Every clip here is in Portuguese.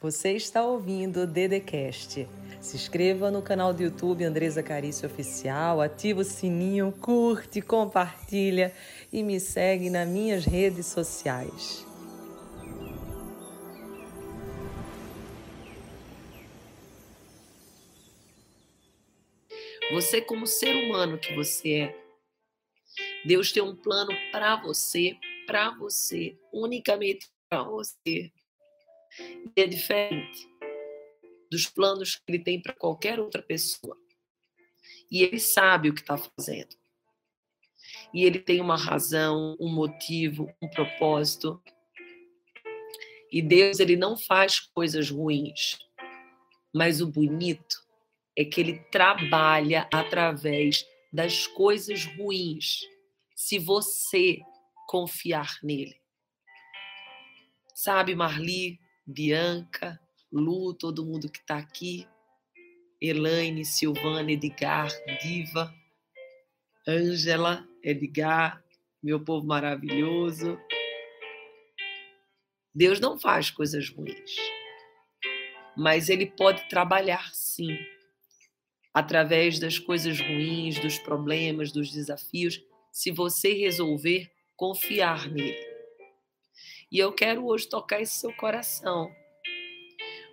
Você está ouvindo o Dedecast. Se inscreva no canal do YouTube Andresa Carício Oficial, ativa o sininho, curte, compartilha e me segue nas minhas redes sociais. Você como ser humano que você é, Deus tem um plano para você, para você, unicamente para você. E é diferente dos planos que ele tem para qualquer outra pessoa. E ele sabe o que está fazendo. E ele tem uma razão, um motivo, um propósito. E Deus, ele não faz coisas ruins. Mas o bonito é que ele trabalha através das coisas ruins, se você confiar nele. Sabe, Marli, Bianca, Lu, todo mundo que está aqui, Elaine, Silvana, Edgar, Diva, Ângela, Edgar, meu povo maravilhoso. Deus não faz coisas ruins, mas Ele pode trabalhar sim, através das coisas ruins, dos problemas, dos desafios, se você resolver confiar nele. E eu quero hoje tocar esse seu coração.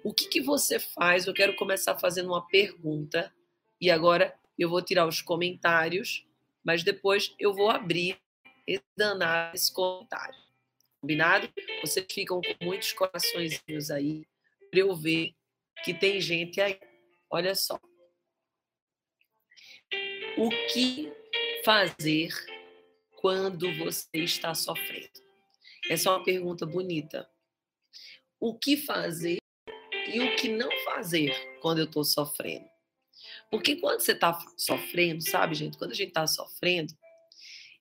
O que, que você faz? Eu quero começar fazendo uma pergunta e agora eu vou tirar os comentários, mas depois eu vou abrir e danar esse comentário. Combinado? Vocês ficam com muitos coraçõezinhos aí para eu ver que tem gente aí. Olha só. O que fazer quando você está sofrendo? Essa é uma pergunta bonita. O que fazer e o que não fazer quando eu estou sofrendo? Porque quando você está sofrendo, sabe, gente? Quando a gente está sofrendo,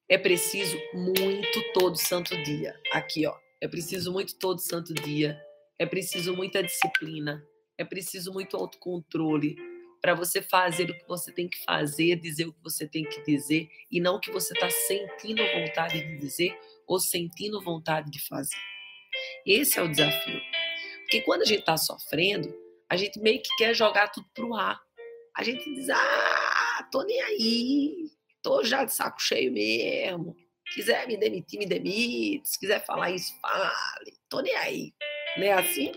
é preciso muito todo santo dia. Aqui, ó. É preciso muito todo santo dia. É preciso muita disciplina. É preciso muito autocontrole para você fazer o que você tem que fazer, dizer o que você tem que dizer e não o que você está sentindo vontade de dizer ou sentindo vontade de fazer. Esse é o desafio. Porque quando a gente está sofrendo, a gente meio que quer jogar tudo pro ar. A gente diz: ah, tô nem aí, tô já de saco cheio mesmo. Quiser me demitir, me demite. Se quiser falar isso, fale. Tô nem aí. Não é assim?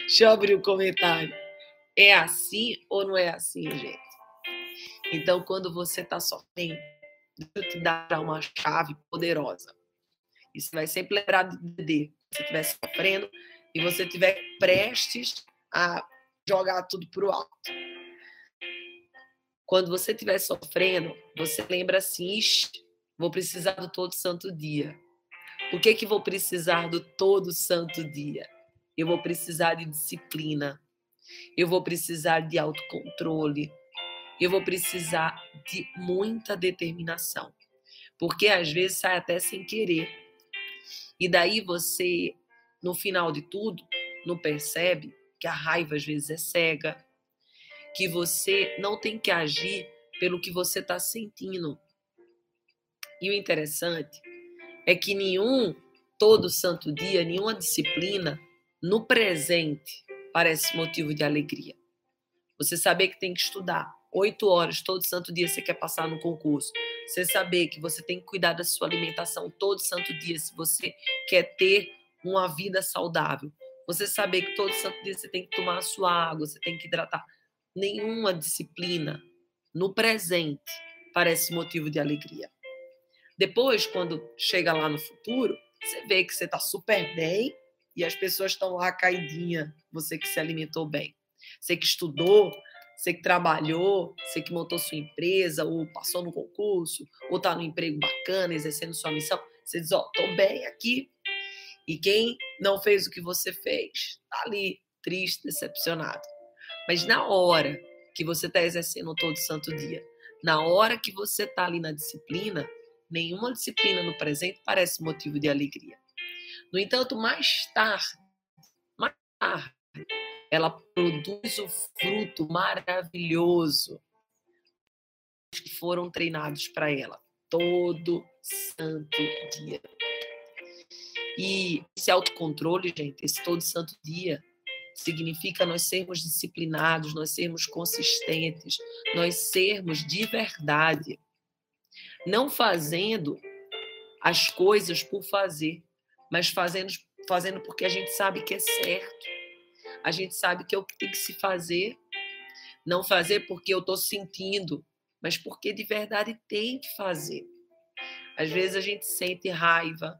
Deixa eu abrir o comentário. É assim ou não é assim, gente? Então, quando você está sofrendo, Deus te dá uma chave poderosa. Você vai sempre lembrar do DD. Se você estiver sofrendo e você estiver prestes a jogar tudo para o alto. Quando você estiver sofrendo, você lembra assim, vou precisar do todo santo dia. Por que, que vou precisar do todo santo dia? Eu vou precisar de disciplina. Eu vou precisar de autocontrole. Eu vou precisar de muita determinação. Porque às vezes sai até sem querer. E daí você, no final de tudo, não percebe que a raiva às vezes é cega, que você não tem que agir pelo que você está sentindo. E o interessante é que nenhum todo santo dia, nenhuma disciplina no presente parece motivo de alegria. Você saber que tem que estudar oito horas todo santo dia você quer passar no concurso. Você saber que você tem que cuidar da sua alimentação todo santo dia se você quer ter uma vida saudável. Você saber que todo santo dia você tem que tomar a sua água, você tem que hidratar. Nenhuma disciplina no presente parece motivo de alegria. Depois, quando chega lá no futuro, você vê que você está super bem e as pessoas estão lá caidinha, você que se alimentou bem. Você que estudou, você que trabalhou, você que montou sua empresa, ou passou no concurso, ou está no emprego bacana, exercendo sua missão, você diz, ó, oh, tô bem aqui. E quem não fez o que você fez, tá ali, triste, decepcionado. Mas na hora que você está exercendo todo santo dia, na hora que você está ali na disciplina, nenhuma disciplina no presente parece motivo de alegria. No entanto, mais tarde, mais tarde, ela produz o fruto maravilhoso que foram treinados para ela todo santo dia. E esse autocontrole, gente, esse todo santo dia, significa nós sermos disciplinados, nós sermos consistentes, nós sermos de verdade. Não fazendo as coisas por fazer, mas fazendo, fazendo porque a gente sabe que é certo. A gente sabe que é o que tem que se fazer. Não fazer porque eu estou sentindo, mas porque de verdade tem que fazer. Às vezes a gente sente raiva,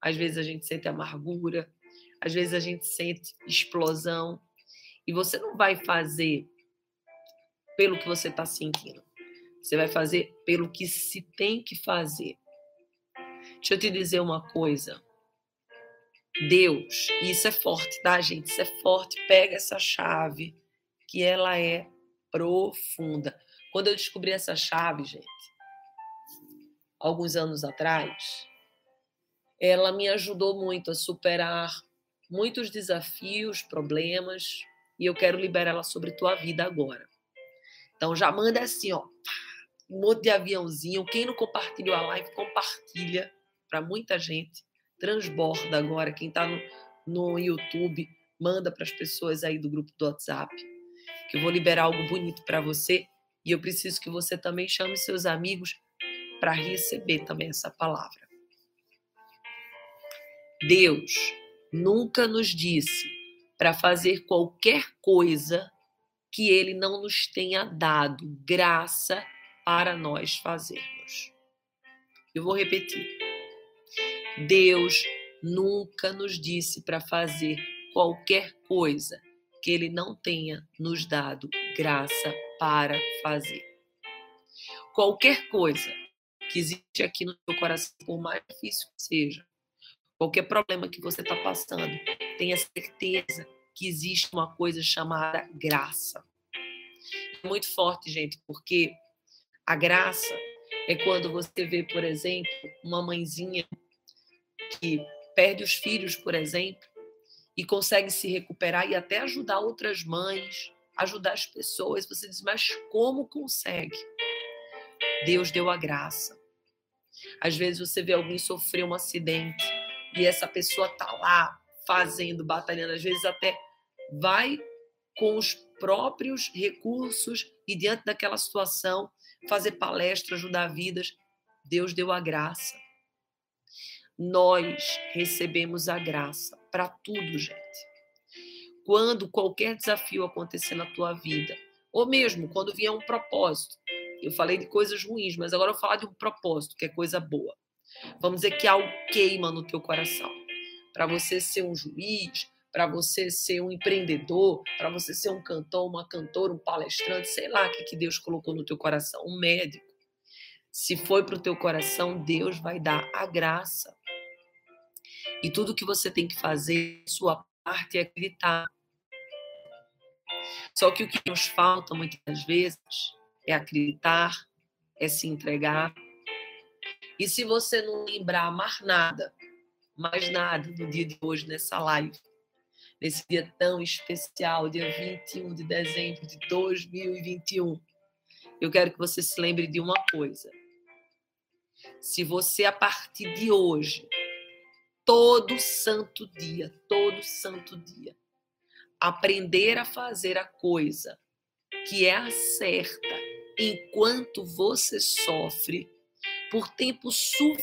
às vezes a gente sente amargura, às vezes a gente sente explosão. E você não vai fazer pelo que você está sentindo. Você vai fazer pelo que se tem que fazer. Deixa eu te dizer uma coisa. Deus, e isso é forte, tá, gente? Isso é forte. Pega essa chave, que ela é profunda. Quando eu descobri essa chave, gente, alguns anos atrás, ela me ajudou muito a superar muitos desafios, problemas, e eu quero liberar ela sobre tua vida agora. Então já manda assim, ó, um monte de aviãozinho. Quem não compartilhou a live, compartilha para muita gente. Transborda agora. Quem está no, no YouTube, manda para as pessoas aí do grupo do WhatsApp. Que eu vou liberar algo bonito para você. E eu preciso que você também chame seus amigos para receber também essa palavra. Deus nunca nos disse para fazer qualquer coisa que ele não nos tenha dado graça para nós fazermos. Eu vou repetir. Deus nunca nos disse para fazer qualquer coisa que ele não tenha nos dado graça para fazer. Qualquer coisa que existe aqui no seu coração, por mais difícil que seja, qualquer problema que você está passando, tenha certeza que existe uma coisa chamada graça. É muito forte, gente, porque a graça é quando você vê, por exemplo, uma mãezinha que perde os filhos, por exemplo, e consegue se recuperar e até ajudar outras mães, ajudar as pessoas. Você diz, mas como consegue? Deus deu a graça. Às vezes você vê alguém sofrer um acidente e essa pessoa tá lá fazendo, batalhando, às vezes até vai com os próprios recursos e diante daquela situação fazer palestra, ajudar vidas. Deus deu a graça. Nós recebemos a graça para tudo, gente. Quando qualquer desafio acontecer na tua vida, ou mesmo quando vier um propósito, eu falei de coisas ruins, mas agora eu vou falar de um propósito, que é coisa boa. Vamos dizer que algo queima no teu coração. Para você ser um juiz, para você ser um empreendedor, para você ser um cantor, uma cantora, um palestrante, sei lá o que, que Deus colocou no teu coração, um médico. Se foi para o teu coração, Deus vai dar a graça. E tudo que você tem que fazer, sua parte, é acreditar. Só que o que nos falta muitas vezes é acreditar, é se entregar, e se você não lembrar mais nada, mais nada do dia de hoje nessa live, nesse dia tão especial, dia 21 de dezembro de 2021, eu quero que você se lembre de uma coisa. Se você, a partir de hoje, todo santo dia, todo santo dia, aprender a fazer a coisa que é a certa enquanto você sofre, por tempo suficiente,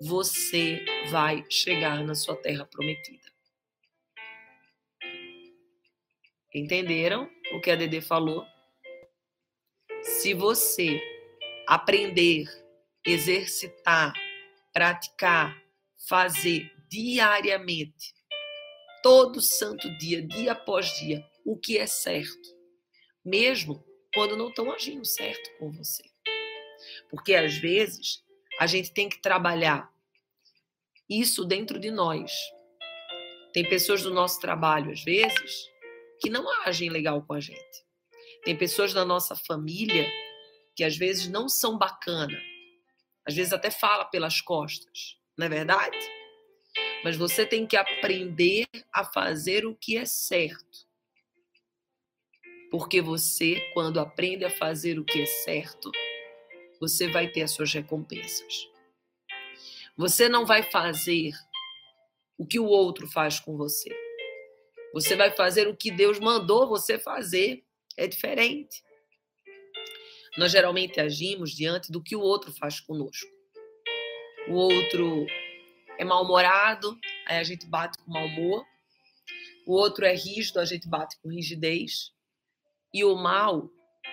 você vai chegar na sua terra prometida. Entenderam o que a Dede falou? Se você aprender, exercitar, praticar, fazer diariamente, todo santo dia, dia após dia, o que é certo, mesmo quando não estão agindo certo com você. Porque às vezes a gente tem que trabalhar isso dentro de nós. Tem pessoas do nosso trabalho, às vezes, que não agem legal com a gente. Tem pessoas da nossa família que às vezes não são bacana. Às vezes até fala pelas costas, não é verdade? Mas você tem que aprender a fazer o que é certo. Porque você, quando aprende a fazer o que é certo, você vai ter as suas recompensas. Você não vai fazer o que o outro faz com você. Você vai fazer o que Deus mandou você fazer. É diferente. Nós geralmente agimos diante do que o outro faz conosco. O outro é mal-humorado, aí a gente bate com mau humor. O outro é rígido, a gente bate com rigidez. E o mal,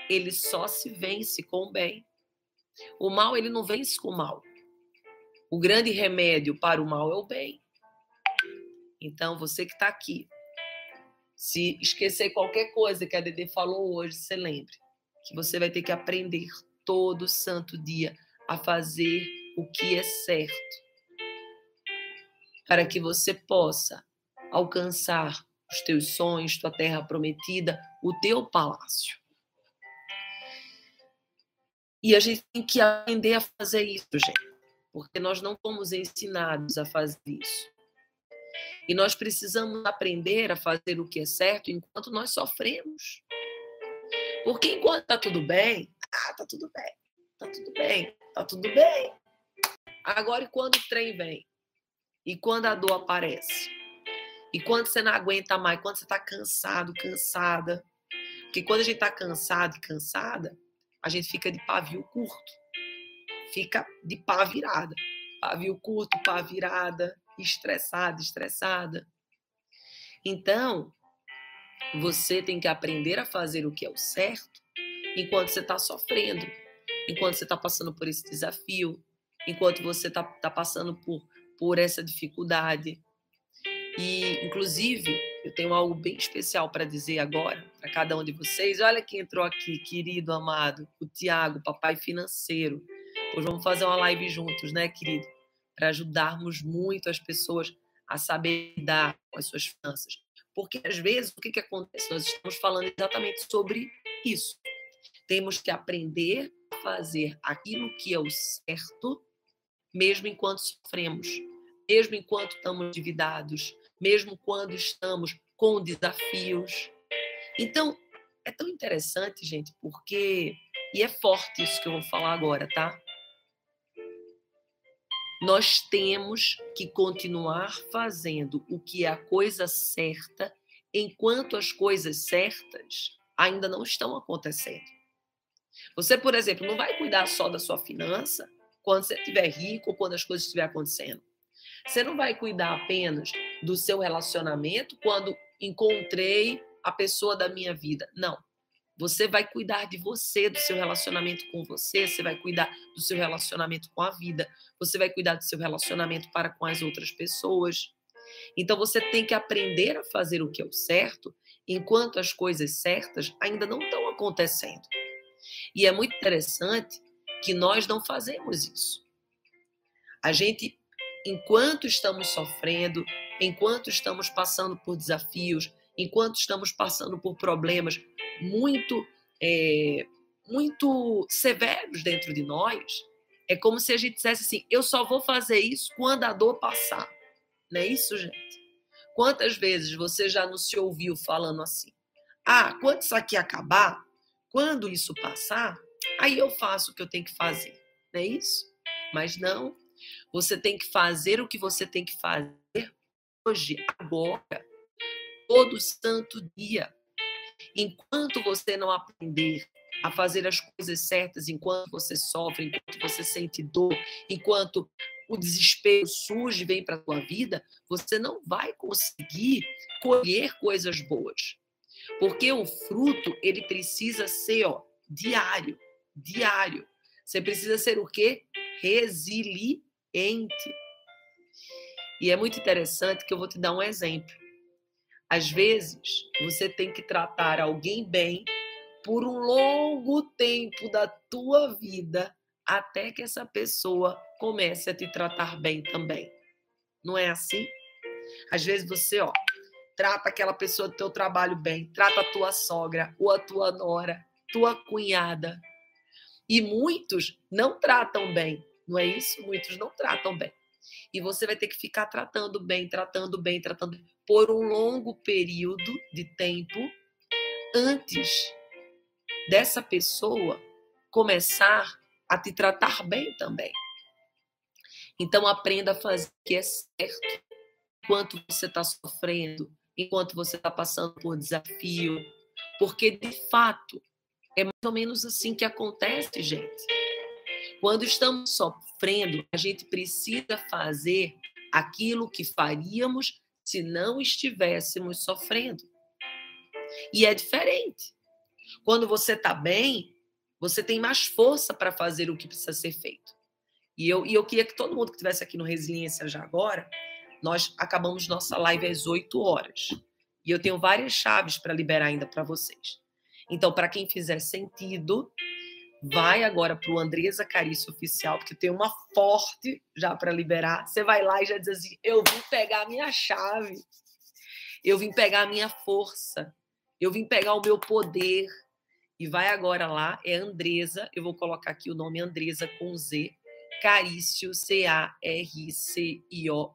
ele só se vence com o bem. O mal, ele não vence com o mal. O grande remédio para o mal é o bem. Então, você que está aqui, se esquecer qualquer coisa que a Dede falou hoje, você lembre que você vai ter que aprender todo santo dia a fazer o que é certo, para que você possa alcançar os teus sonhos, tua terra prometida, o teu palácio. E a gente tem que aprender a fazer isso, gente, porque nós não fomos ensinados a fazer isso. E nós precisamos aprender a fazer o que é certo enquanto nós sofremos. Porque enquanto está tudo bem, ah, tá tudo bem, tá tudo bem, tá tudo bem. Agora, e quando o trem vem? E quando a dor aparece? E quando você não aguenta mais? Quando você está cansado, cansada? Porque quando a gente está cansado e cansada, a gente fica de pavio curto. Fica de pá virada. Pavio curto, pá virada estressada, estressada. Então, você tem que aprender a fazer o que é o certo enquanto você está sofrendo, enquanto você está passando por esse desafio, enquanto você está tá passando por, por essa dificuldade. E, inclusive, eu tenho algo bem especial para dizer agora para cada um de vocês. Olha quem entrou aqui, querido, amado, o Tiago, papai financeiro. Hoje vamos fazer uma live juntos, né, querido? para ajudarmos muito as pessoas a saber lidar com as suas finanças. Porque às vezes o que, que acontece? Nós estamos falando exatamente sobre isso. Temos que aprender a fazer aquilo que é o certo, mesmo enquanto sofremos, mesmo enquanto estamos endividados, mesmo quando estamos com desafios. Então, é tão interessante, gente, porque. E é forte isso que eu vou falar agora, tá? Nós temos que continuar fazendo o que é a coisa certa enquanto as coisas certas ainda não estão acontecendo. Você, por exemplo, não vai cuidar só da sua finança quando você estiver rico ou quando as coisas estiverem acontecendo. Você não vai cuidar apenas do seu relacionamento quando encontrei a pessoa da minha vida. Não. Você vai cuidar de você, do seu relacionamento com você, você vai cuidar do seu relacionamento com a vida, você vai cuidar do seu relacionamento para com as outras pessoas. Então você tem que aprender a fazer o que é o certo, enquanto as coisas certas ainda não estão acontecendo. E é muito interessante que nós não fazemos isso. A gente, enquanto estamos sofrendo, enquanto estamos passando por desafios, enquanto estamos passando por problemas muito, é, muito severos dentro de nós, é como se a gente dissesse assim: eu só vou fazer isso quando a dor passar. Não é isso, gente? Quantas vezes você já não se ouviu falando assim? Ah, quando isso aqui acabar, quando isso passar, aí eu faço o que eu tenho que fazer. Não é isso? Mas não. Você tem que fazer o que você tem que fazer hoje, agora todo santo dia. Enquanto você não aprender a fazer as coisas certas, enquanto você sofre, enquanto você sente dor, enquanto o desespero surge vem para a tua vida, você não vai conseguir colher coisas boas. Porque o fruto, ele precisa ser, ó, diário, diário. Você precisa ser o quê? Resiliente. E é muito interessante que eu vou te dar um exemplo. Às vezes, você tem que tratar alguém bem por um longo tempo da tua vida até que essa pessoa comece a te tratar bem também. Não é assim? Às vezes você, ó, trata aquela pessoa do teu trabalho bem, trata a tua sogra ou a tua nora, tua cunhada. E muitos não tratam bem, não é isso? Muitos não tratam bem. E você vai ter que ficar tratando bem, tratando bem, tratando por um longo período de tempo antes dessa pessoa começar a te tratar bem também. Então aprenda a fazer o que é certo. Enquanto você está sofrendo, enquanto você está passando por desafio, porque de fato é mais ou menos assim que acontece, gente. Quando estamos sofrendo, a gente precisa fazer aquilo que faríamos se não estivéssemos sofrendo. E é diferente. Quando você está bem, você tem mais força para fazer o que precisa ser feito. E eu, e eu queria que todo mundo que estivesse aqui no Resiliência já agora, nós acabamos nossa live às 8 horas. E eu tenho várias chaves para liberar ainda para vocês. Então, para quem fizer sentido, vai agora para o Andresa Carício Oficial, porque tem uma forte já para liberar. Você vai lá e já diz assim: eu vim pegar a minha chave, eu vim pegar a minha força, eu vim pegar o meu poder. E vai agora lá, é Andresa, eu vou colocar aqui o nome Andresa com Z, Carício, C-A-R-C-I-O,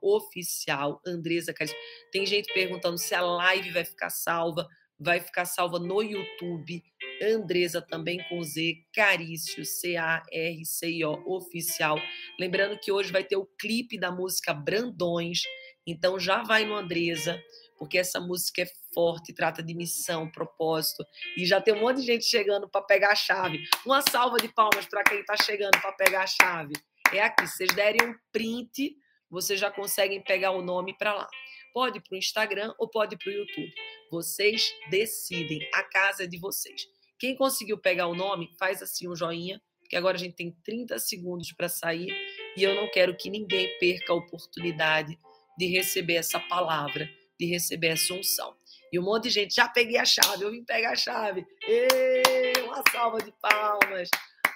oficial, Andresa Carício. Tem gente perguntando se a live vai ficar salva. Vai ficar salva no YouTube. Andresa também com Z, Carício, C-A-R-C-I-O, oficial. Lembrando que hoje vai ter o clipe da música Brandões. Então já vai no Andresa, porque essa música é forte, trata de missão, propósito. E já tem um monte de gente chegando para pegar a chave. Uma salva de palmas para quem está chegando para pegar a chave é aqui. Se vocês derem um print, vocês já conseguem pegar o nome para lá. Pode para o Instagram ou pode para o YouTube. Vocês decidem. A casa é de vocês. Quem conseguiu pegar o nome, faz assim um joinha, porque agora a gente tem 30 segundos para sair e eu não quero que ninguém perca a oportunidade de receber essa palavra, de receber essa unção. E um monte de gente, já peguei a chave, eu vim pegar a chave. Ei, uma salva de palmas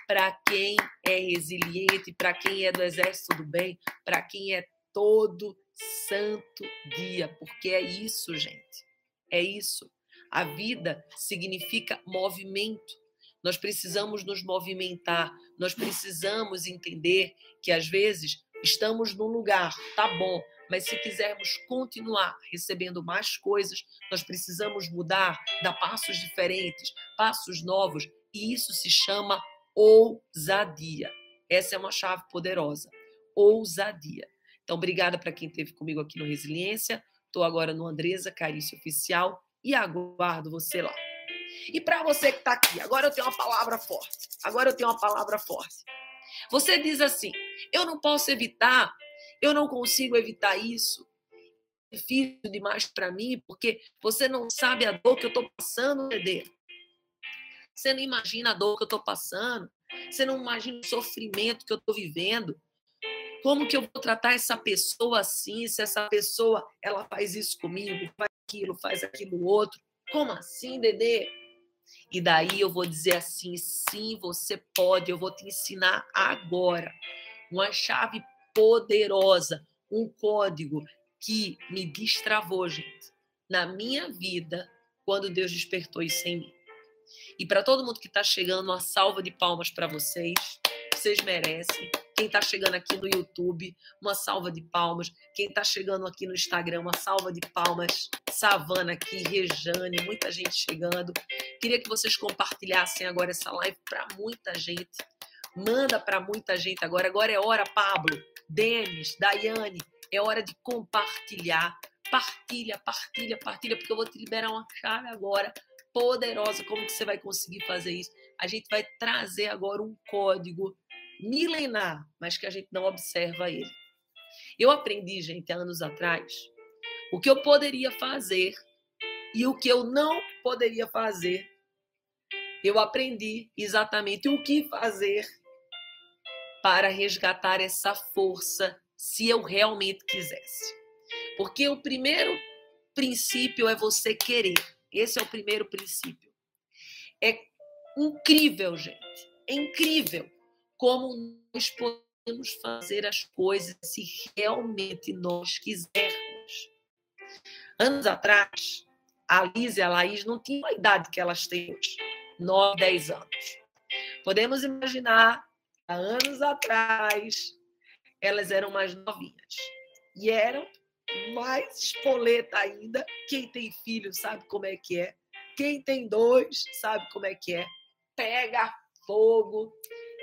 para quem é resiliente, para quem é do exército do bem, para quem é todo santo dia, porque é isso, gente. É isso. A vida significa movimento. Nós precisamos nos movimentar, nós precisamos entender que às vezes estamos num lugar, tá bom, mas se quisermos continuar recebendo mais coisas, nós precisamos mudar, dar passos diferentes, passos novos, e isso se chama ousadia. Essa é uma chave poderosa. Ousadia. Então, obrigada para quem esteve comigo aqui no Resiliência. Estou agora no Andresa Carício Oficial e aguardo você lá. E para você que está aqui, agora eu tenho uma palavra forte. Agora eu tenho uma palavra forte. Você diz assim: eu não posso evitar, eu não consigo evitar isso. É difícil demais para mim, porque você não sabe a dor que eu estou passando, Dedê. Você não imagina a dor que eu estou passando. Você não imagina o sofrimento que eu estou vivendo. Como que eu vou tratar essa pessoa assim, se essa pessoa ela faz isso comigo, aquilo, faz aquilo outro? Como assim, Dedê? E daí eu vou dizer assim: sim, você pode, eu vou te ensinar agora. Uma chave poderosa, um código que me destravou, gente, na minha vida, quando Deus despertou isso em mim. E para todo mundo que está chegando, uma salva de palmas para vocês. Vocês merecem. Quem está chegando aqui no YouTube, uma salva de palmas. Quem está chegando aqui no Instagram, uma salva de palmas. Savana aqui, Rejane, muita gente chegando. Queria que vocês compartilhassem agora essa live para muita gente. Manda para muita gente agora. Agora é hora, Pablo, Denis, Daiane. É hora de compartilhar. Partilha, partilha, partilha, porque eu vou te liberar uma chave agora poderosa. Como que você vai conseguir fazer isso? A gente vai trazer agora um código milenar, mas que a gente não observa ele. Eu aprendi, gente, anos atrás, o que eu poderia fazer e o que eu não poderia fazer. Eu aprendi exatamente o que fazer para resgatar essa força se eu realmente quisesse. Porque o primeiro princípio é você querer. Esse é o primeiro princípio. É incrível, gente. É incrível como nós podemos fazer as coisas se realmente nós quisermos. Anos atrás, a Liz e a Laís não tinham a idade que elas têm hoje, 9, 10 anos. Podemos imaginar, há anos atrás, elas eram mais novinhas. E eram mais espoleta ainda. Quem tem filho sabe como é que é. Quem tem dois sabe como é que é. Pega fogo.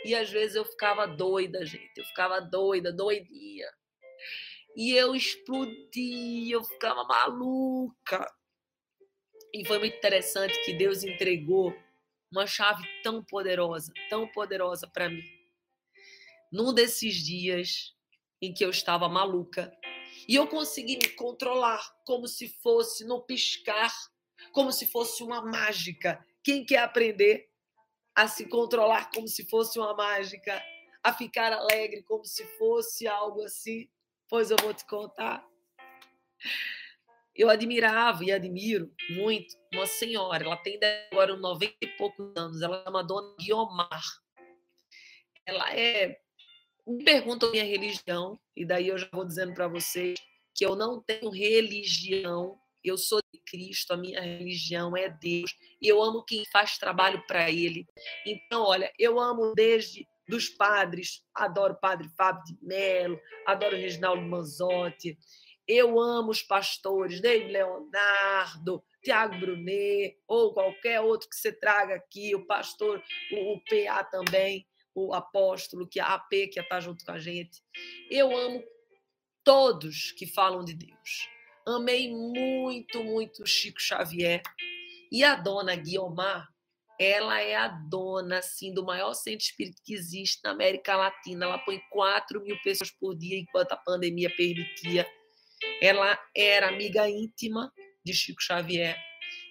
E às vezes eu ficava doida, gente. Eu ficava doida, doidinha. E eu explodia, eu ficava maluca. E foi muito interessante que Deus entregou uma chave tão poderosa, tão poderosa para mim. Num desses dias em que eu estava maluca, e eu consegui me controlar como se fosse no piscar, como se fosse uma mágica. Quem quer aprender a se controlar como se fosse uma mágica, a ficar alegre como se fosse algo assim? Pois eu vou te contar. Eu admirava e admiro muito uma senhora, ela tem agora 90 e poucos anos, ela chama Dona Guiomar. Ela é. Me perguntam minha religião, e daí eu já vou dizendo para vocês que eu não tenho religião, eu sou de Cristo, a minha religião é Deus, e eu amo quem faz trabalho para Ele. Então, olha, eu amo desde dos padres, adoro o padre Fábio de Mello, adoro o Reginaldo Manzotti, eu amo os pastores, David Leonardo, Tiago Brunet, ou qualquer outro que você traga aqui, o pastor, o, o PA também, o apóstolo, que é a AP, que está junto com a gente. Eu amo todos que falam de Deus. Amei muito, muito Chico Xavier. E a dona Guiomar, ela é a dona assim, do maior centro espírita que existe na América Latina. Ela põe 4 mil pessoas por dia enquanto a pandemia permitia. Ela era amiga íntima de Chico Xavier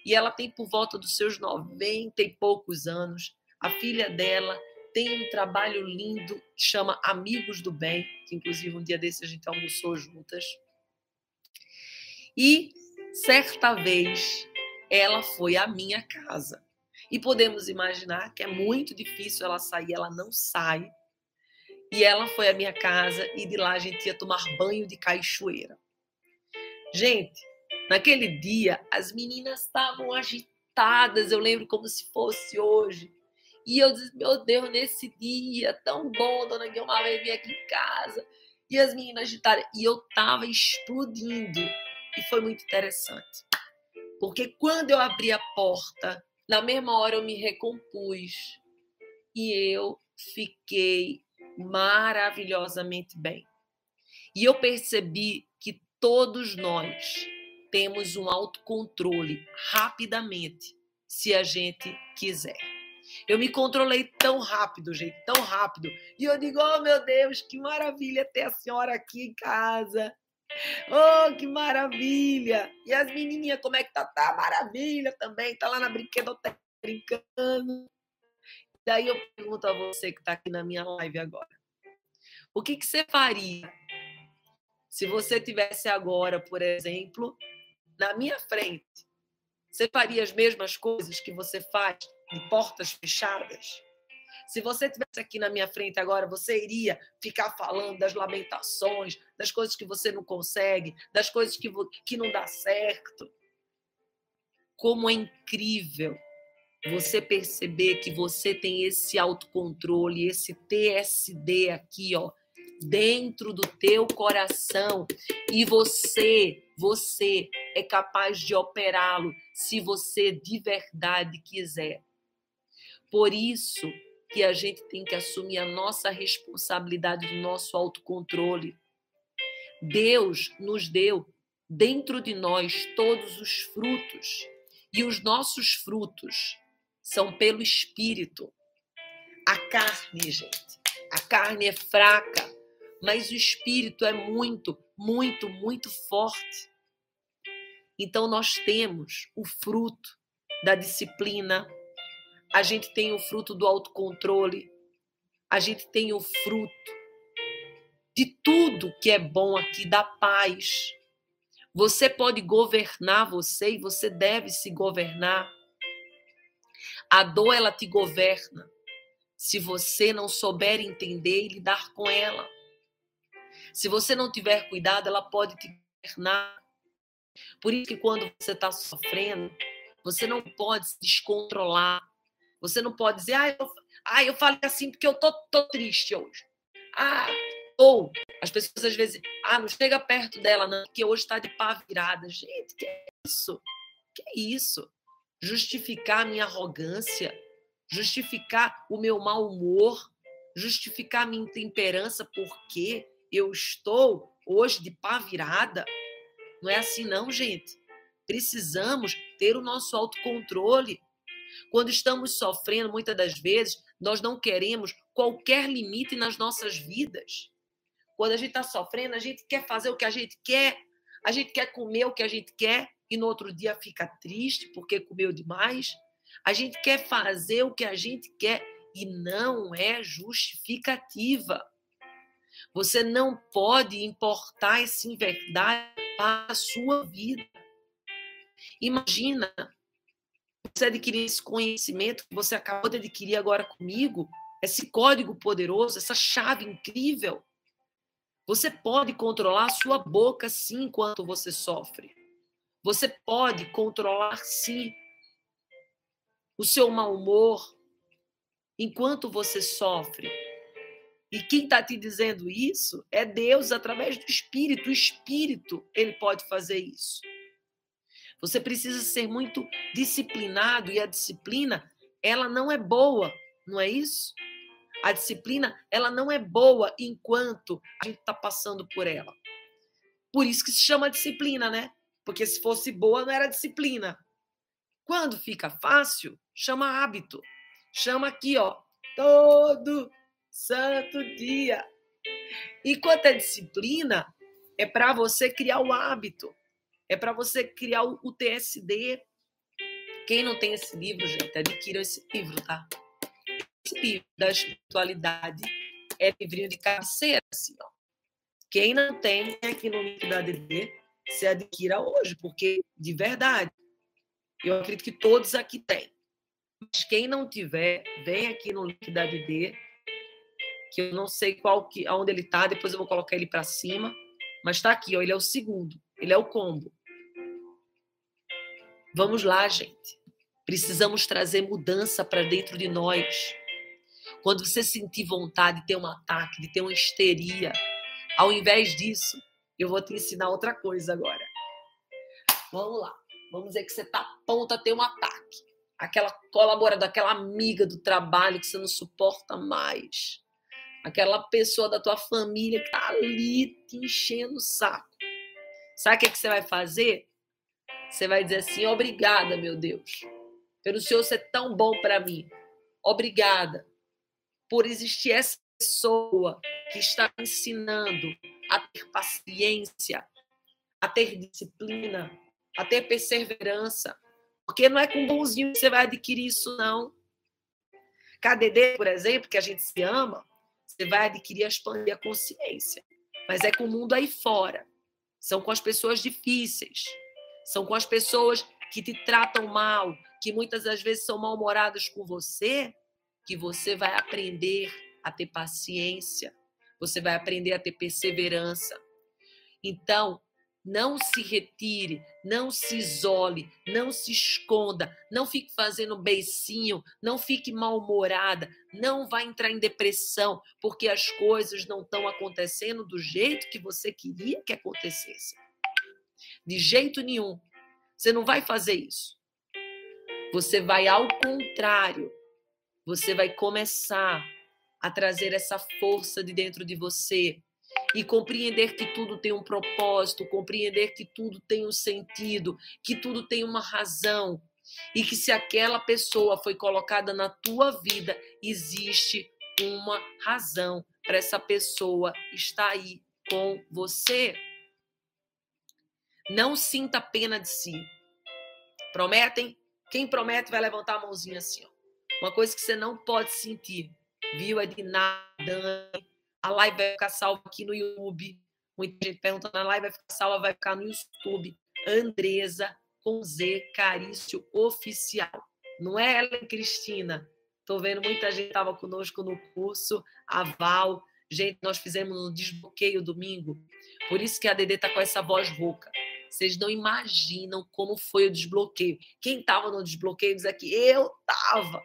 e ela tem por volta dos seus 90 e poucos anos. A filha dela tem um trabalho lindo que chama Amigos do Bem, que inclusive um dia desse a gente almoçou juntas. E certa vez ela foi à minha casa. E podemos imaginar que é muito difícil ela sair, ela não sai. E ela foi à minha casa e de lá a gente ia tomar banho de cachoeira. Gente, naquele dia as meninas estavam agitadas, eu lembro como se fosse hoje. E eu disse, meu Deus, nesse dia tão bom, dona Guilmar vai vir aqui em casa. E as meninas agitadas. E eu tava explodindo. E foi muito interessante. Porque quando eu abri a porta, na mesma hora eu me recompus. E eu fiquei maravilhosamente bem. E eu percebi que todos nós temos um autocontrole rapidamente, se a gente quiser. Eu me controlei tão rápido, gente, tão rápido. E eu digo, oh meu Deus, que maravilha ter a senhora aqui em casa. Oh, que maravilha! E as menininhas, como é que tá? Tá maravilha também, tá lá na brinquedoteca brincando. Daí eu pergunto a você que está aqui na minha live agora. O que, que você faria se você tivesse agora, por exemplo, na minha frente? Você faria as mesmas coisas que você faz de portas fechadas? Se você tivesse aqui na minha frente agora, você iria ficar falando das lamentações, das coisas que você não consegue, das coisas que, que não dá certo. Como é incrível você perceber que você tem esse autocontrole, esse TSD aqui, ó, dentro do teu coração e você, você é capaz de operá-lo se você de verdade quiser. Por isso que a gente tem que assumir a nossa responsabilidade do nosso autocontrole. Deus nos deu dentro de nós todos os frutos e os nossos frutos são pelo espírito. A carne, gente, a carne é fraca, mas o espírito é muito, muito, muito forte. Então nós temos o fruto da disciplina, a gente tem o fruto do autocontrole, a gente tem o fruto de tudo que é bom aqui, da paz. Você pode governar você e você deve se governar. A dor ela te governa se você não souber entender e lidar com ela. Se você não tiver cuidado, ela pode te governar. Por isso que quando você está sofrendo, você não pode se descontrolar. Você não pode dizer, ah, eu, ah, eu falei assim porque eu tô, tô triste hoje. Ah, ou as pessoas às vezes, ah, não chega perto dela, não, porque hoje está de pá virada. Gente, que é isso? Que é isso? Justificar a minha arrogância, justificar o meu mau humor, justificar a minha intemperança porque eu estou hoje de pá virada. Não é assim, não, gente. precisamos ter o nosso autocontrole. Quando estamos sofrendo, muitas das vezes, nós não queremos qualquer limite nas nossas vidas. Quando a gente está sofrendo, a gente quer fazer o que a gente quer, a gente quer comer o que a gente quer e no outro dia fica triste porque comeu demais. A gente quer fazer o que a gente quer e não é justificativa. Você não pode importar essa inverdade para a sua vida. Imagina você adquirir esse conhecimento que você acabou de adquirir agora comigo, esse código poderoso, essa chave incrível. Você pode controlar a sua boca sim enquanto você sofre. Você pode controlar sim o seu mau humor enquanto você sofre. E quem está te dizendo isso é Deus através do Espírito. O Espírito, ele pode fazer isso. Você precisa ser muito disciplinado e a disciplina, ela não é boa, não é isso? A disciplina, ela não é boa enquanto a gente está passando por ela. Por isso que se chama disciplina, né? Porque se fosse boa, não era disciplina. Quando fica fácil, chama hábito. Chama aqui, ó, todo santo dia. Enquanto é disciplina, é para você criar o hábito. É para você criar o, TSD. Quem não tem esse livro, gente, adquira esse livro, tá? Esse livro da espiritualidade é livrinho de cabeceira, assim, ó. Quem não tem aqui no link da ADD, se adquira hoje, porque, de verdade, eu acredito que todos aqui têm. Mas quem não tiver, vem aqui no link da ADD, que eu não sei qual que, aonde ele está, depois eu vou colocar ele para cima, mas está aqui, ó, ele é o segundo, ele é o combo. Vamos lá, gente. Precisamos trazer mudança para dentro de nós. Quando você sentir vontade de ter um ataque, de ter uma histeria, ao invés disso, eu vou te ensinar outra coisa agora. Vamos lá. Vamos dizer que você está ponto a ter um ataque. Aquela colaboradora, aquela amiga do trabalho que você não suporta mais. Aquela pessoa da tua família que está ali te enchendo o saco. Sabe o que, é que você vai fazer? Você vai dizer assim: obrigada, meu Deus, pelo Senhor ser tão bom para mim. Obrigada por existir essa pessoa que está ensinando a ter paciência, a ter disciplina, a ter perseverança. Porque não é com bonzinho que você vai adquirir isso, não. KDD, por exemplo, que a gente se ama, você vai adquirir a expandir a consciência. Mas é com o mundo aí fora. São com as pessoas difíceis. São com as pessoas que te tratam mal, que muitas das vezes são mal-humoradas com você, que você vai aprender a ter paciência, você vai aprender a ter perseverança. Então, não se retire, não se isole, não se esconda, não fique fazendo beicinho, não fique mal-humorada, não vá entrar em depressão, porque as coisas não estão acontecendo do jeito que você queria que acontecesse. De jeito nenhum. Você não vai fazer isso. Você vai ao contrário. Você vai começar a trazer essa força de dentro de você e compreender que tudo tem um propósito, compreender que tudo tem um sentido, que tudo tem uma razão e que se aquela pessoa foi colocada na tua vida, existe uma razão para essa pessoa estar aí com você. Não sinta pena de si. Prometem? Quem promete vai levantar a mãozinha assim. Ó. Uma coisa que você não pode sentir. Viu? É de nada. A live vai ficar salva aqui no YouTube. Muita gente perguntando, a live vai ficar salva, vai ficar no YouTube. Andresa com Z Carício Oficial. Não é Ellen Cristina. Tô vendo muita gente estava conosco no curso. A Val. Gente, nós fizemos um desbloqueio domingo. Por isso que a Dede tá com essa voz rouca. Vocês não imaginam como foi o desbloqueio. Quem estava no desbloqueio diz aqui, eu estava.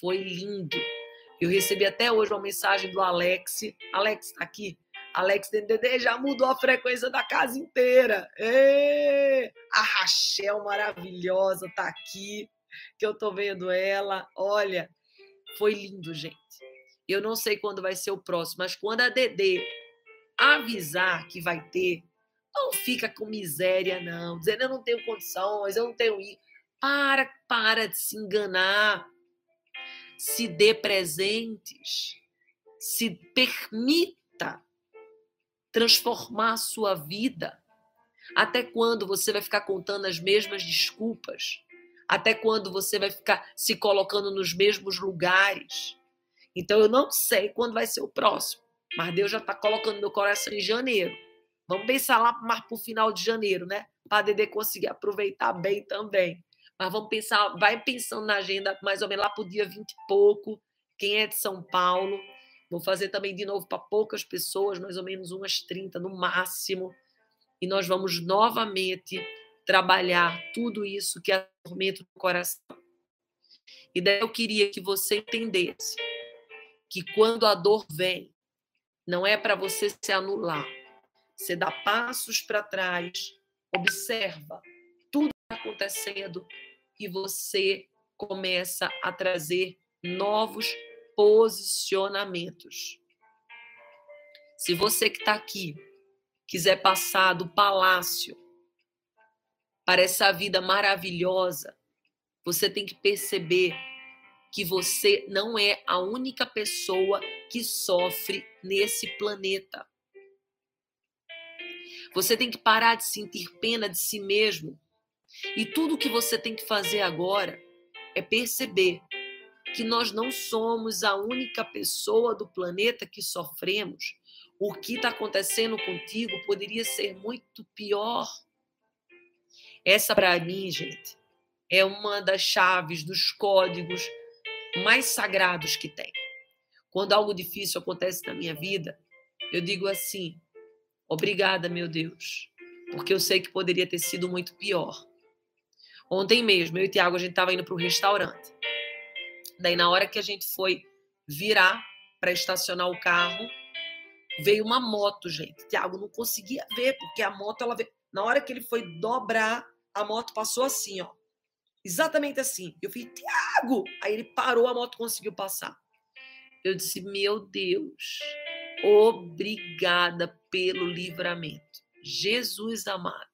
Foi lindo. Eu recebi até hoje uma mensagem do Alex. Alex está aqui. Alex DDD já mudou a frequência da casa inteira. A Rachel maravilhosa tá aqui, que eu tô vendo ela. Olha, foi lindo, gente. Eu não sei quando vai ser o próximo, mas quando a DD avisar que vai ter, Não fica com miséria, não, dizendo eu não tenho condições, eu não tenho isso. Para, para de se enganar. Se dê presentes. Se permita transformar sua vida. Até quando você vai ficar contando as mesmas desculpas? Até quando você vai ficar se colocando nos mesmos lugares? Então eu não sei quando vai ser o próximo, mas Deus já está colocando meu coração em janeiro. Vamos pensar lá mais para o final de janeiro, né? Para a Dede conseguir aproveitar bem também. Mas vamos pensar, vai pensando na agenda mais ou menos lá para o dia 20 e pouco. Quem é de São Paulo? Vou fazer também de novo para poucas pessoas, mais ou menos umas 30 no máximo. E nós vamos novamente trabalhar tudo isso que atormenta o coração. E daí eu queria que você entendesse que quando a dor vem, não é para você se anular. Você dá passos para trás, observa tudo que está acontecendo e você começa a trazer novos posicionamentos. Se você que está aqui quiser passar do palácio para essa vida maravilhosa, você tem que perceber que você não é a única pessoa que sofre nesse planeta. Você tem que parar de sentir pena de si mesmo. E tudo o que você tem que fazer agora é perceber que nós não somos a única pessoa do planeta que sofremos. O que está acontecendo contigo poderia ser muito pior. Essa, para mim, gente, é uma das chaves, dos códigos mais sagrados que tem. Quando algo difícil acontece na minha vida, eu digo assim: obrigada, meu Deus, porque eu sei que poderia ter sido muito pior. Ontem mesmo, eu e o Tiago, a gente estava indo para o restaurante. Daí, na hora que a gente foi virar para estacionar o carro, veio uma moto, gente. Tiago não conseguia ver, porque a moto, ela veio. Na hora que ele foi dobrar, a moto passou assim, ó. Exatamente assim. Eu falei, Tiago! Aí ele parou, a moto conseguiu passar. Eu disse, meu Deus, obrigada pelo livramento. Jesus amado.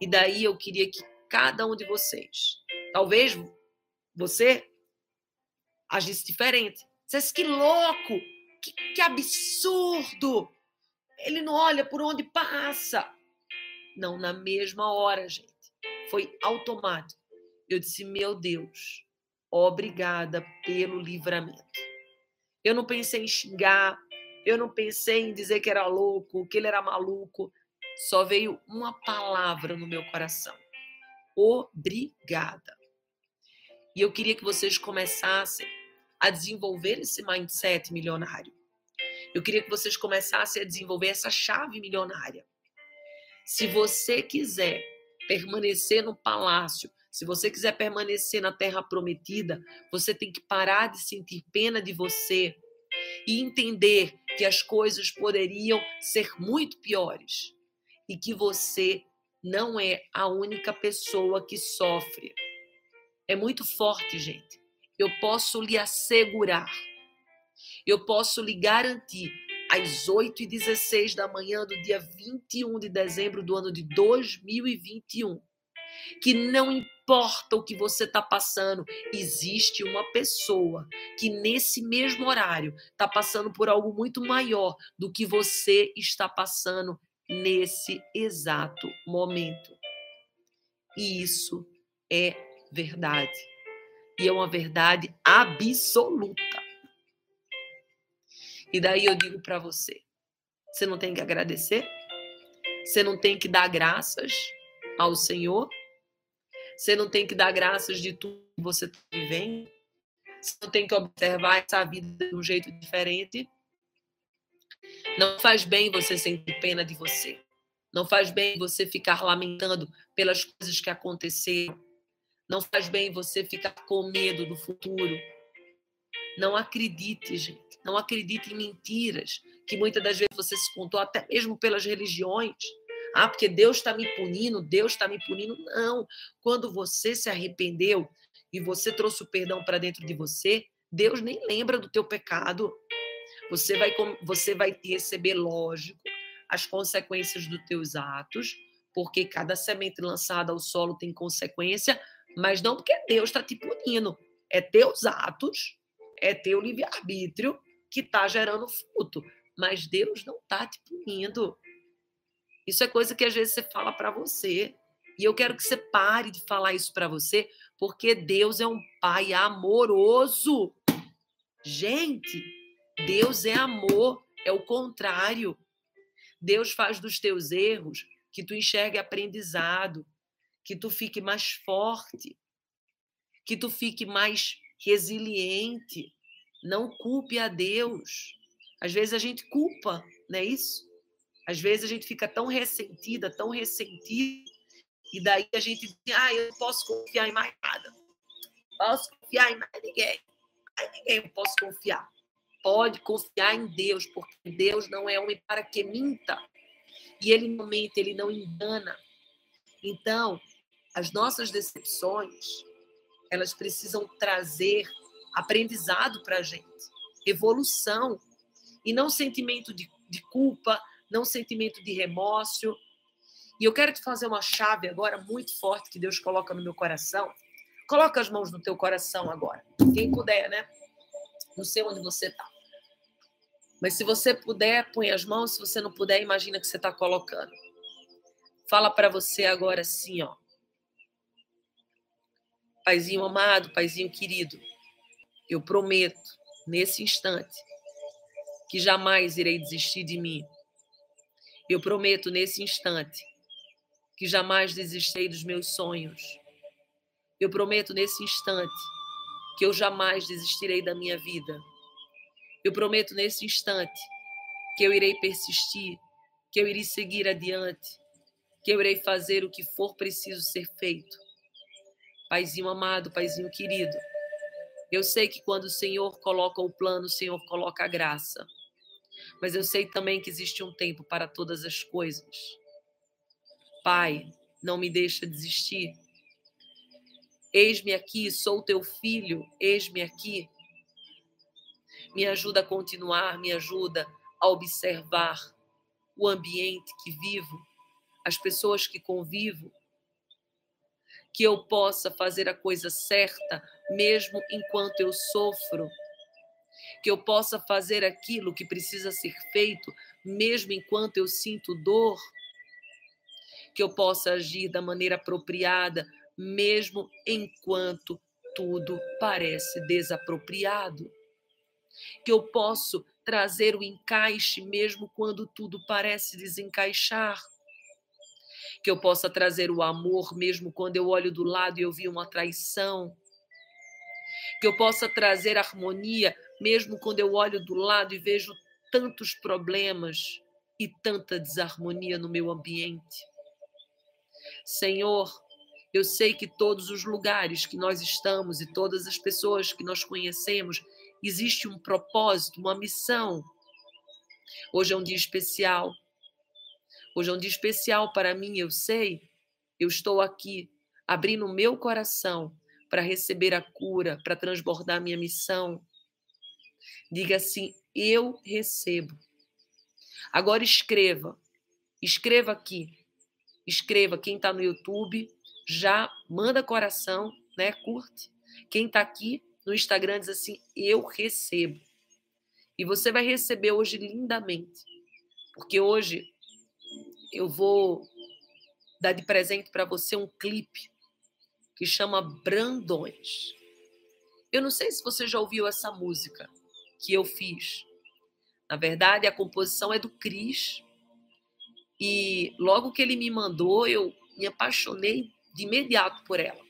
E daí eu queria que cada um de vocês, talvez você agisse diferente. Dissesse, que louco, que, que absurdo. Ele não olha por onde passa. Não, na mesma hora, gente foi automático. Eu disse: Meu Deus, obrigada pelo livramento. Eu não pensei em xingar, eu não pensei em dizer que era louco, que ele era maluco. Só veio uma palavra no meu coração: obrigada. E eu queria que vocês começassem a desenvolver esse mindset milionário. Eu queria que vocês começassem a desenvolver essa chave milionária. Se você quiser permanecer no palácio, se você quiser permanecer na terra prometida, você tem que parar de sentir pena de você e entender que as coisas poderiam ser muito piores e que você não é a única pessoa que sofre. É muito forte, gente. Eu posso lhe assegurar, eu posso lhe garantir às 8h16 da manhã do dia 21 de dezembro do ano de 2021. Que não importa o que você está passando, existe uma pessoa que nesse mesmo horário está passando por algo muito maior do que você está passando nesse exato momento. E isso é verdade. E é uma verdade absoluta. E daí eu digo para você: você não tem que agradecer? Você não tem que dar graças ao Senhor? Você não tem que dar graças de tudo que você está vivendo? Você não tem que observar essa vida de um jeito diferente? Não faz bem você sentir pena de você. Não faz bem você ficar lamentando pelas coisas que aconteceram. Não faz bem você ficar com medo do futuro. Não acredite, gente. Não acredite em mentiras que muitas das vezes você se contou, até mesmo pelas religiões. Ah, porque Deus está me punindo, Deus está me punindo. Não. Quando você se arrependeu e você trouxe o perdão para dentro de você, Deus nem lembra do teu pecado. Você vai, você vai receber, lógico, as consequências dos teus atos, porque cada semente lançada ao solo tem consequência, mas não porque Deus está te punindo. É teus atos, é teu livre-arbítrio que está gerando fruto. Mas Deus não está te punindo. Isso é coisa que às vezes você fala para você. E eu quero que você pare de falar isso para você, porque Deus é um pai amoroso. Gente, Deus é amor, é o contrário. Deus faz dos teus erros que tu enxergue aprendizado, que tu fique mais forte, que tu fique mais resiliente. Não culpe a Deus. Às vezes a gente culpa, não é isso? Às vezes a gente fica tão ressentida, tão ressentido, e daí a gente diz, ah, eu não posso confiar em mais nada. Posso confiar em mais ninguém. Mais ninguém eu posso confiar. Pode confiar em Deus, porque Deus não é homem para que minta. E ele não mente, ele não engana. Então, as nossas decepções, elas precisam trazer aprendizado para a gente, evolução, e não sentimento de, de culpa, não sentimento de remorso. E eu quero te fazer uma chave agora muito forte que Deus coloca no meu coração. Coloca as mãos no teu coração agora. Quem puder, né? Não sei onde você está. Mas se você puder, põe as mãos. Se você não puder, imagina que você está colocando. Fala para você agora assim, ó. Paizinho amado, paizinho querido, eu prometo nesse instante que jamais irei desistir de mim. Eu prometo nesse instante que jamais desistirei dos meus sonhos. Eu prometo nesse instante que eu jamais desistirei da minha vida. Eu prometo nesse instante que eu irei persistir, que eu irei seguir adiante, que eu irei fazer o que for preciso ser feito. Paizinho amado, Paizinho querido, eu sei que quando o Senhor coloca o plano, o Senhor coloca a graça mas eu sei também que existe um tempo para todas as coisas. Pai, não me deixa desistir. Eis-me aqui, sou teu filho, eis-me aqui. Me ajuda a continuar, me ajuda a observar o ambiente que vivo, as pessoas que convivo, que eu possa fazer a coisa certa, mesmo enquanto eu sofro que eu possa fazer aquilo que precisa ser feito, mesmo enquanto eu sinto dor, que eu possa agir da maneira apropriada, mesmo enquanto tudo parece desapropriado, que eu posso trazer o encaixe mesmo quando tudo parece desencaixar, que eu possa trazer o amor mesmo quando eu olho do lado e eu vi uma traição, que eu possa trazer harmonia mesmo quando eu olho do lado e vejo tantos problemas e tanta desarmonia no meu ambiente. Senhor, eu sei que todos os lugares que nós estamos e todas as pessoas que nós conhecemos, existe um propósito, uma missão. Hoje é um dia especial. Hoje é um dia especial para mim, eu sei. Eu estou aqui abrindo o meu coração para receber a cura, para transbordar minha missão, Diga assim: eu recebo. Agora escreva. Escreva aqui. Escreva quem está no YouTube, já manda coração, né? Curte. Quem está aqui no Instagram diz assim: eu recebo. E você vai receber hoje lindamente. Porque hoje eu vou dar de presente para você um clipe que chama Brandões. Eu não sei se você já ouviu essa música que eu fiz. Na verdade, a composição é do Cris. E logo que ele me mandou, eu me apaixonei de imediato por ela.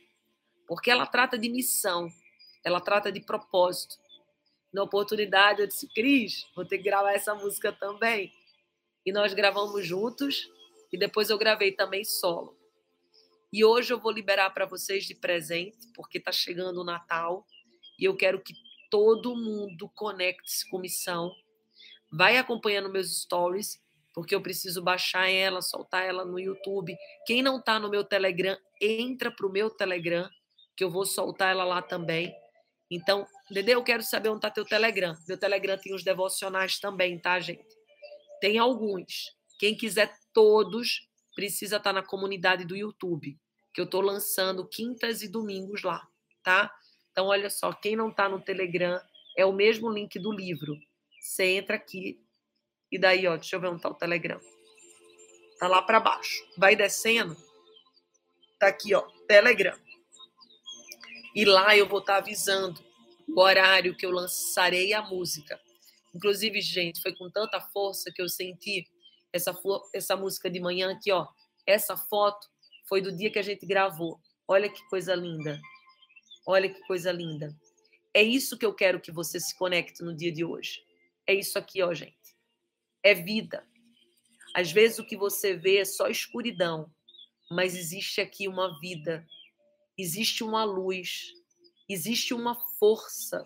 Porque ela trata de missão, ela trata de propósito. Na oportunidade, eu disse, Cris, vou ter que gravar essa música também. E nós gravamos juntos, e depois eu gravei também solo. E hoje eu vou liberar para vocês de presente, porque está chegando o Natal, e eu quero que todo mundo conecte-se com missão. Vai acompanhando meus stories, porque eu preciso baixar ela, soltar ela no YouTube. Quem não está no meu Telegram, entra para o meu Telegram, que eu vou soltar ela lá também. Então, entendeu? Eu quero saber onde está teu Telegram. Meu Telegram tem os devocionais também, tá, gente? Tem alguns. Quem quiser todos, precisa estar na comunidade do YouTube, que eu estou lançando quintas e domingos lá, tá? Então, olha só, quem não está no Telegram, é o mesmo link do livro. Você entra aqui e daí, ó, deixa eu ver onde está o Telegram. Tá lá para baixo. Vai descendo. Tá aqui, ó, Telegram. E lá eu vou estar tá avisando o horário que eu lançarei a música. Inclusive, gente, foi com tanta força que eu senti essa, essa música de manhã aqui, ó. Essa foto foi do dia que a gente gravou. Olha que coisa linda. Olha que coisa linda. É isso que eu quero que você se conecte no dia de hoje. É isso aqui, ó, gente. É vida. Às vezes o que você vê é só escuridão, mas existe aqui uma vida, existe uma luz, existe uma força.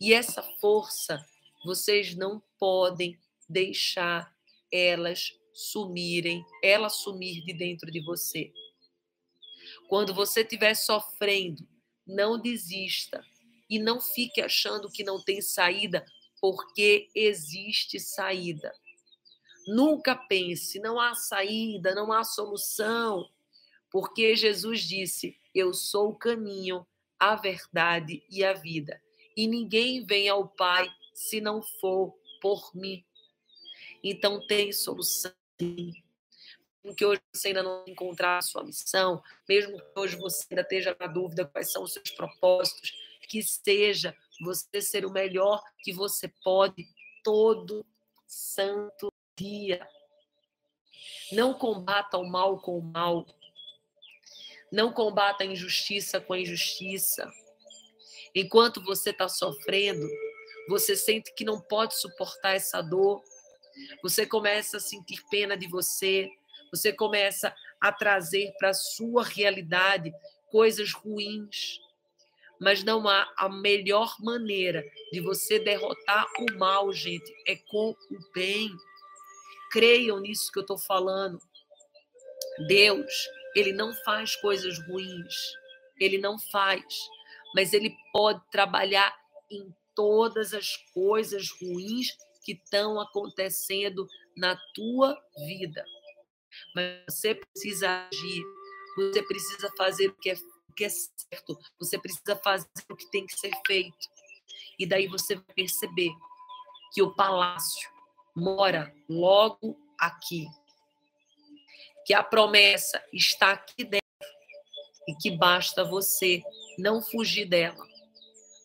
E essa força, vocês não podem deixar elas sumirem, ela sumir de dentro de você. Quando você estiver sofrendo, não desista e não fique achando que não tem saída, porque existe saída. Nunca pense, não há saída, não há solução, porque Jesus disse: Eu sou o caminho, a verdade e a vida. E ninguém vem ao Pai se não for por mim. Então tem solução. Mesmo que hoje você ainda não encontrar a sua missão, mesmo que hoje você ainda esteja na dúvida quais são os seus propósitos, que seja você ser o melhor que você pode todo santo dia. Não combata o mal com o mal. Não combata a injustiça com a injustiça. Enquanto você está sofrendo, você sente que não pode suportar essa dor. Você começa a sentir pena de você. Você começa a trazer para a sua realidade coisas ruins. Mas não há a melhor maneira de você derrotar o mal, gente, é com o bem. Creiam nisso que eu estou falando. Deus, ele não faz coisas ruins. Ele não faz. Mas ele pode trabalhar em todas as coisas ruins que estão acontecendo na tua vida. Mas você precisa agir. Você precisa fazer o que é, o que é certo. Você precisa fazer o que tem que ser feito. E daí você vai perceber que o palácio mora logo aqui. Que a promessa está aqui dentro e que basta você não fugir dela,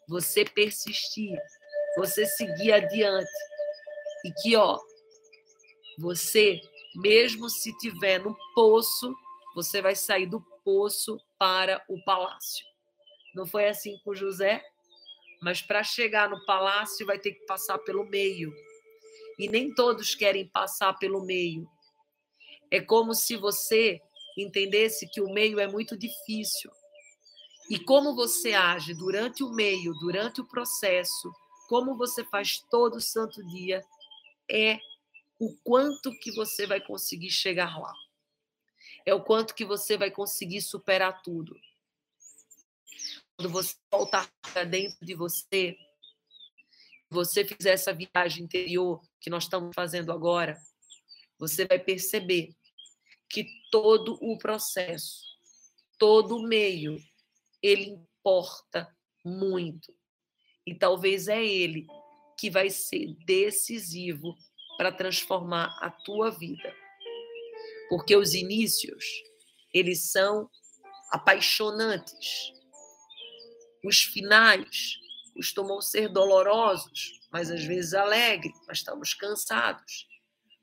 você persistir, você seguir adiante e que ó, você mesmo se tiver no poço, você vai sair do poço para o palácio. Não foi assim com José? Mas para chegar no palácio vai ter que passar pelo meio. E nem todos querem passar pelo meio. É como se você entendesse que o meio é muito difícil. E como você age durante o meio, durante o processo, como você faz todo santo dia, é o quanto que você vai conseguir chegar lá. É o quanto que você vai conseguir superar tudo. Quando você voltar para dentro de você, você fizer essa viagem interior que nós estamos fazendo agora, você vai perceber que todo o processo, todo o meio, ele importa muito. E talvez é ele que vai ser decisivo para transformar a tua vida. Porque os inícios, eles são apaixonantes. Os finais costumam ser dolorosos, mas às vezes alegres, mas estamos cansados.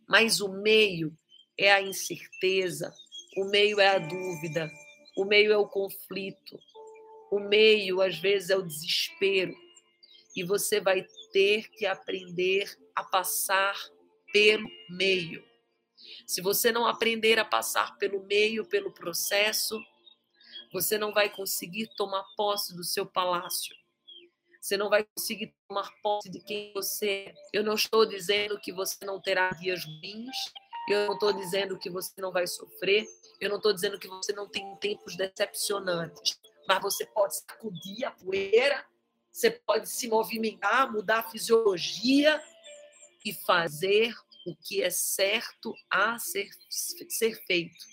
Mas o meio é a incerteza, o meio é a dúvida, o meio é o conflito, o meio às vezes é o desespero. E você vai ter que aprender a passar pelo meio. Se você não aprender a passar pelo meio, pelo processo, você não vai conseguir tomar posse do seu palácio. Você não vai conseguir tomar posse de quem você é. Eu não estou dizendo que você não terá dias ruins. Eu não estou dizendo que você não vai sofrer. Eu não estou dizendo que você não tem tempos decepcionantes. Mas você pode sacudir a poeira, você pode se movimentar, mudar a fisiologia e fazer o que é certo a ser, ser feito.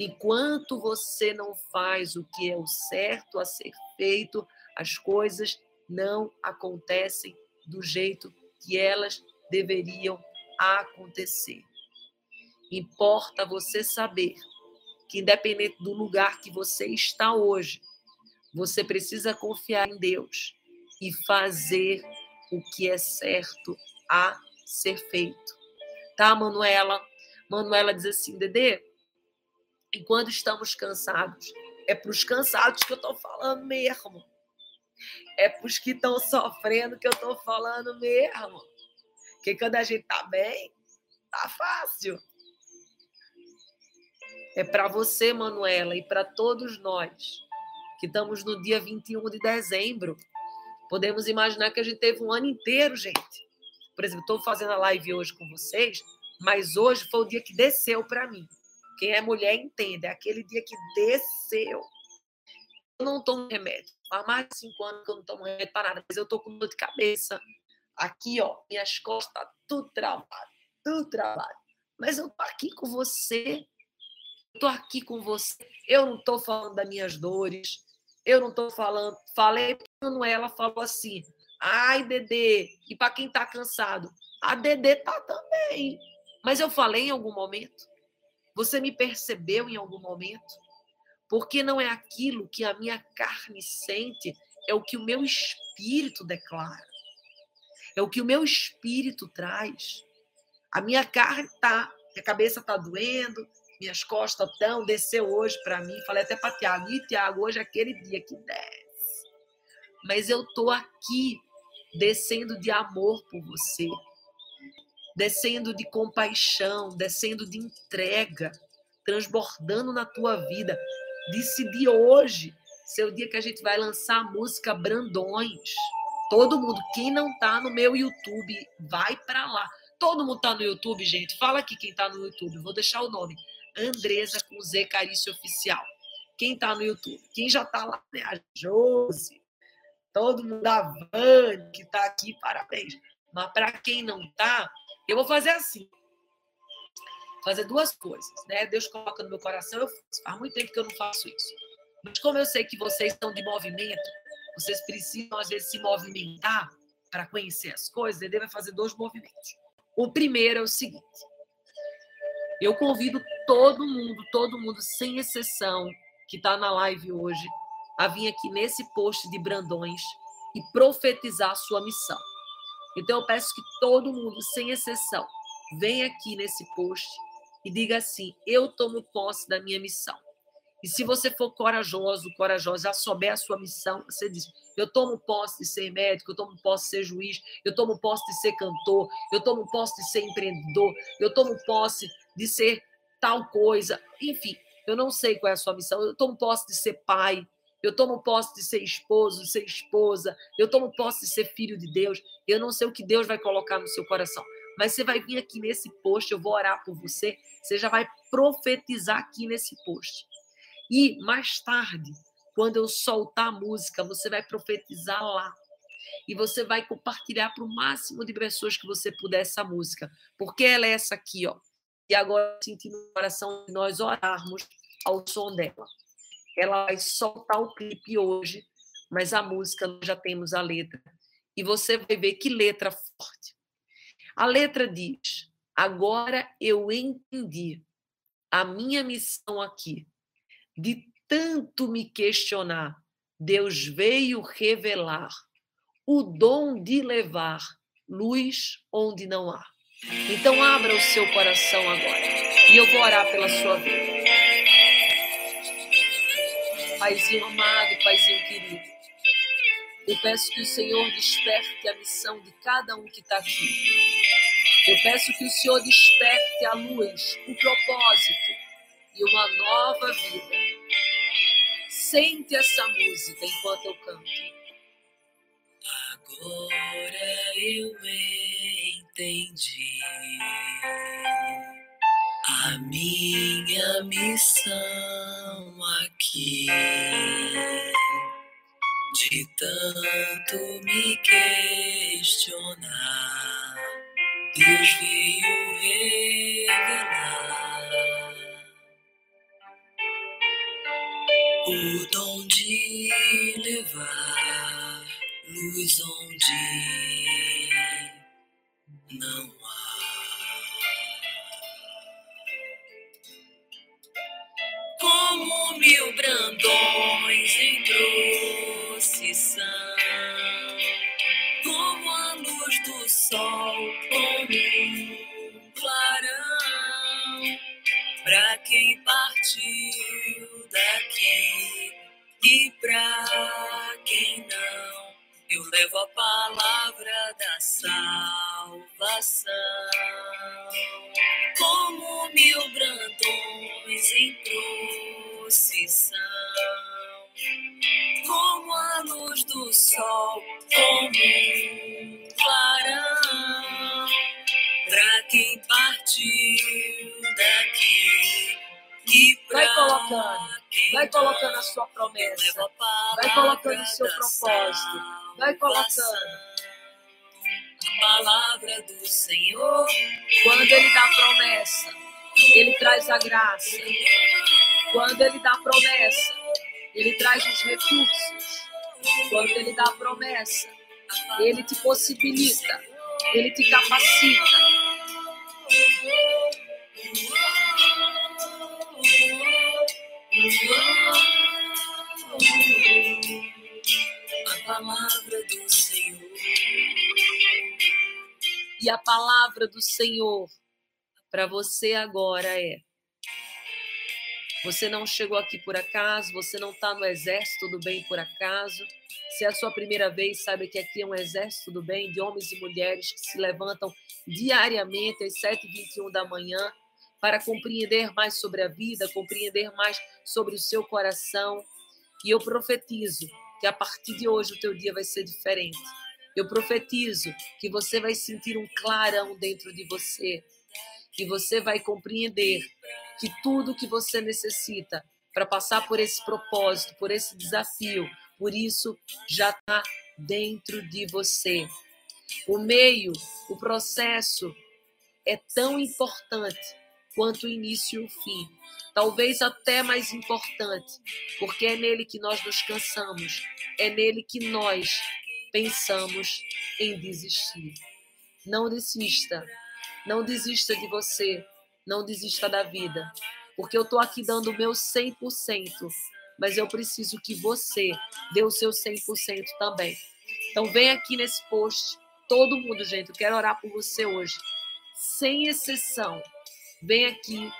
Enquanto você não faz o que é o certo a ser feito, as coisas não acontecem do jeito que elas deveriam acontecer. Importa você saber que, independente do lugar que você está hoje, você precisa confiar em Deus e fazer o que é certo a ser feito. Tá, Manuela? Manuela diz assim, Dedê, enquanto estamos cansados, é para os cansados que eu estou falando mesmo. É para os que estão sofrendo que eu estou falando mesmo. Porque quando a gente tá bem, tá fácil. É para você, Manuela, e para todos nós que estamos no dia 21 de dezembro. Podemos imaginar que a gente teve um ano inteiro, gente. Por exemplo, estou fazendo a live hoje com vocês, mas hoje foi o dia que desceu para mim. Quem é mulher entende, é aquele dia que desceu. Eu não tomo remédio. Há mais de cinco anos que eu não tomo remédio para nada, mas eu estou com dor de cabeça. Aqui, ó, minhas costas, tá tudo travado, tudo travado. Mas eu tô aqui com você. Eu aqui com você. Eu não tô falando das minhas dores. Eu não tô falando. Falei para ela falou assim: "Ai, Dedê". E para quem tá cansado, a Dedê tá também. Mas eu falei em algum momento. Você me percebeu em algum momento? Porque não é aquilo que a minha carne sente, é o que o meu espírito declara. É o que o meu espírito traz. A minha carne tá, minha cabeça tá doendo, minhas costas estão, desceu hoje para mim. Falei até para Tiago, e Tiago, hoje é aquele dia que desce. Mas eu tô aqui descendo de amor por você, descendo de compaixão, descendo de entrega, transbordando na tua vida. Decidi hoje ser o dia que a gente vai lançar a música Brandões. Todo mundo, quem não tá no meu YouTube, vai para lá. Todo mundo tá no YouTube, gente. Fala aqui quem tá no YouTube. Vou deixar o nome. Andresa com Z Carício Oficial. Quem tá no YouTube? Quem já tá lá, né? A Josi. Todo mundo da Van que tá aqui, parabéns. Mas para quem não tá, eu vou fazer assim. Fazer duas coisas, né? Deus coloca no meu coração, eu faço. Faz muito tempo que eu não faço isso. Mas como eu sei que vocês estão de movimento, vocês precisam, às vezes, se movimentar para conhecer as coisas, ele vai fazer dois movimentos. O primeiro é o seguinte: eu convido todo mundo, todo mundo, sem exceção, que está na live hoje, a vir aqui nesse post de Brandões e profetizar a sua missão. Então eu peço que todo mundo, sem exceção, venha aqui nesse post e diga assim: eu tomo posse da minha missão. E se você for corajoso, corajosa, já souber a sua missão, você diz: eu tomo posse de ser médico, eu tomo posse de ser juiz, eu tomo posse de ser cantor, eu tomo posse de ser empreendedor, eu tomo posse de ser tal coisa. Enfim, eu não sei qual é a sua missão. Eu tomo posse de ser pai, eu tomo posse de ser esposo, ser esposa, eu tomo posse de ser filho de Deus. Eu não sei o que Deus vai colocar no seu coração. Mas você vai vir aqui nesse post, eu vou orar por você, você já vai profetizar aqui nesse post. E mais tarde, quando eu soltar a música, você vai profetizar lá. E você vai compartilhar para o máximo de pessoas que você puder essa música. Porque ela é essa aqui, ó. E agora, sentindo no coração de nós orarmos ao som dela. Ela vai soltar o clipe hoje, mas a música nós já temos a letra. E você vai ver que letra forte. A letra diz: Agora eu entendi a minha missão aqui de tanto me questionar, Deus veio revelar o dom de levar luz onde não há. Então abra o seu coração agora e eu vou orar pela sua vida. Paizinho amado, Paizinho querido, eu peço que o Senhor desperte a missão de cada um que está aqui. Eu peço que o Senhor desperte a luz, o propósito e uma nova vida. Sente essa música enquanto eu canto. Agora eu entendi a minha missão aqui. De tanto me questionar Deus veio revelar o dom de levar luz onde não mil brandões em procissão, como a luz do sol, como um clarão, para quem partiu daqui e pra quem não. Eu levo a palavra da salvação, como mil brandões em procissão, como a luz do sol, como um clarão, para quem partiu daqui e pra Vai colocando, vai colocando a sua promessa. Vai colocando o seu propósito. Vai colocando. A palavra do Senhor. Quando ele dá promessa, ele traz a graça. Quando ele dá promessa, ele traz os recursos. Quando ele dá promessa, ele te possibilita, ele te capacita. A palavra do Senhor. E a palavra do Senhor para você agora é: você não chegou aqui por acaso, você não está no exército do bem por acaso. Se é a sua primeira vez, saiba que aqui é um exército do bem de homens e mulheres que se levantam diariamente às 7h21 da manhã para compreender mais sobre a vida, compreender mais sobre o seu coração. E eu profetizo que a partir de hoje o teu dia vai ser diferente. Eu profetizo que você vai sentir um clarão dentro de você, que você vai compreender que tudo que você necessita para passar por esse propósito, por esse desafio, por isso já está dentro de você. O meio, o processo é tão importante quanto o início e o fim. Talvez até mais importante, porque é nele que nós nos cansamos, é nele que nós pensamos em desistir. Não desista, não desista de você, não desista da vida, porque eu estou aqui dando o meu 100%, mas eu preciso que você dê o seu 100% também. Então vem aqui nesse post, todo mundo, gente, eu quero orar por você hoje, sem exceção. Vem aqui,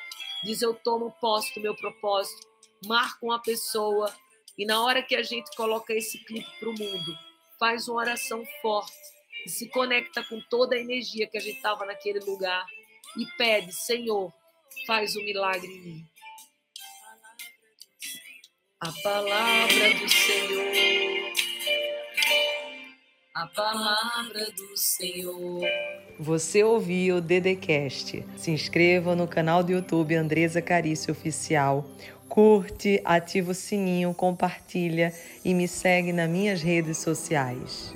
diz eu tomo posse do meu propósito, marca uma pessoa. E na hora que a gente coloca esse clipe para o mundo, faz uma oração forte se conecta com toda a energia que a gente estava naquele lugar e pede, Senhor, faz um milagre em mim. A palavra do Senhor, a palavra do Senhor. Você ouviu o Dedecast. Se inscreva no canal do YouTube Andresa Carício Oficial. Curte, ativa o sininho, compartilha e me segue nas minhas redes sociais.